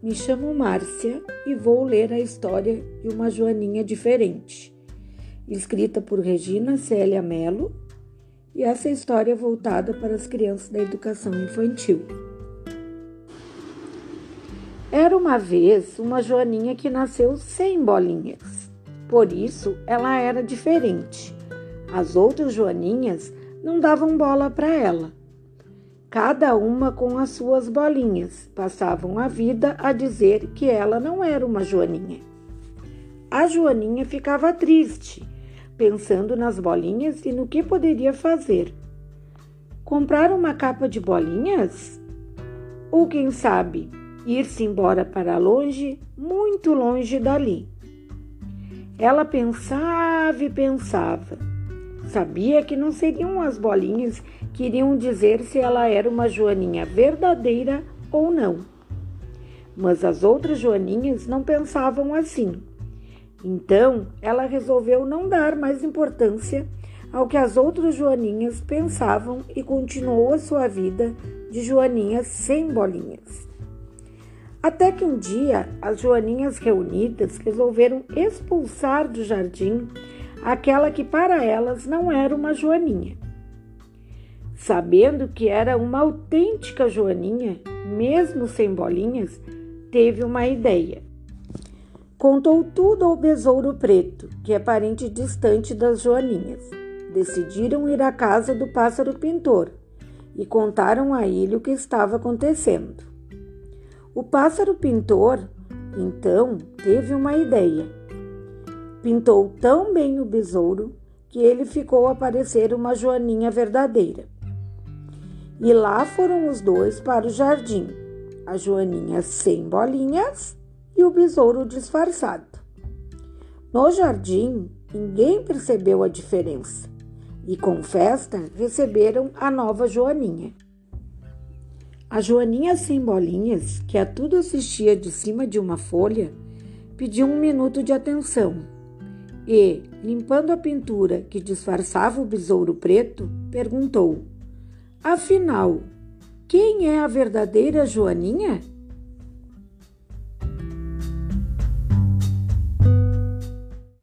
Me chamo Márcia e vou ler a história de uma Joaninha diferente, escrita por Regina Célia Mello, e essa história é voltada para as crianças da educação infantil. Era uma vez uma Joaninha que nasceu sem bolinhas, por isso ela era diferente. As outras Joaninhas não davam bola para ela cada uma com as suas bolinhas, passavam a vida a dizer que ela não era uma Joaninha. A Joaninha ficava triste, pensando nas bolinhas e no que poderia fazer. Comprar uma capa de bolinhas? Ou quem sabe, ir-se embora para longe, muito longe dali. Ela pensava e pensava. Sabia que não seriam as bolinhas que iriam dizer se ela era uma joaninha verdadeira ou não. Mas as outras joaninhas não pensavam assim. Então, ela resolveu não dar mais importância ao que as outras joaninhas pensavam e continuou a sua vida de joaninha sem bolinhas. Até que um dia as joaninhas reunidas resolveram expulsar do jardim aquela que para elas não era uma joaninha. Sabendo que era uma autêntica joaninha, mesmo sem bolinhas, teve uma ideia. Contou tudo ao besouro preto, que é parente distante das joaninhas. Decidiram ir à casa do pássaro pintor e contaram a ele o que estava acontecendo. O pássaro pintor, então, teve uma ideia Pintou tão bem o besouro que ele ficou a parecer uma joaninha verdadeira. E lá foram os dois para o jardim, a joaninha sem bolinhas e o besouro disfarçado. No jardim, ninguém percebeu a diferença e, com festa, receberam a nova joaninha. A joaninha sem bolinhas, que a tudo assistia de cima de uma folha, pediu um minuto de atenção e, limpando a pintura que disfarçava o besouro preto, perguntou: Afinal, quem é a verdadeira Joaninha?